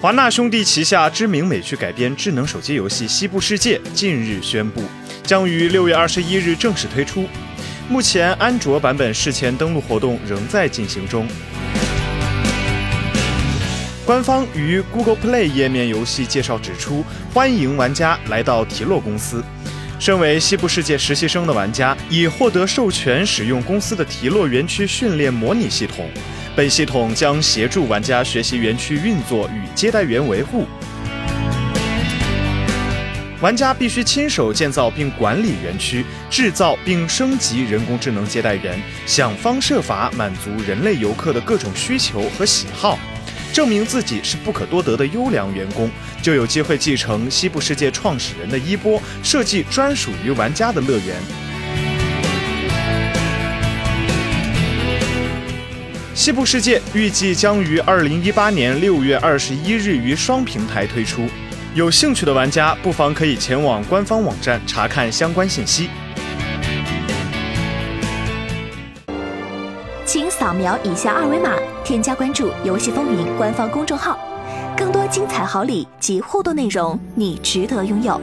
华纳兄弟旗下知名美剧改编智能手机游戏《西部世界》近日宣布，将于六月二十一日正式推出。目前，安卓版本事前登录活动仍在进行中。官方于 Google Play 页面游戏介绍指出，欢迎玩家来到提洛公司。身为西部世界实习生的玩家，已获得授权使用公司的提洛园区训练模拟系统。本系统将协助玩家学习园区运作与接待员维护。玩家必须亲手建造并管理园区，制造并升级人工智能接待员，想方设法满足人类游客的各种需求和喜好。证明自己是不可多得的优良员工，就有机会继承西部世界创始人的衣钵，设计专属于玩家的乐园。西部世界预计将于二零一八年六月二十一日于双平台推出，有兴趣的玩家不妨可以前往官方网站查看相关信息。请扫描以下二维码。添加关注“游戏风云”官方公众号，更多精彩好礼及互动内容，你值得拥有。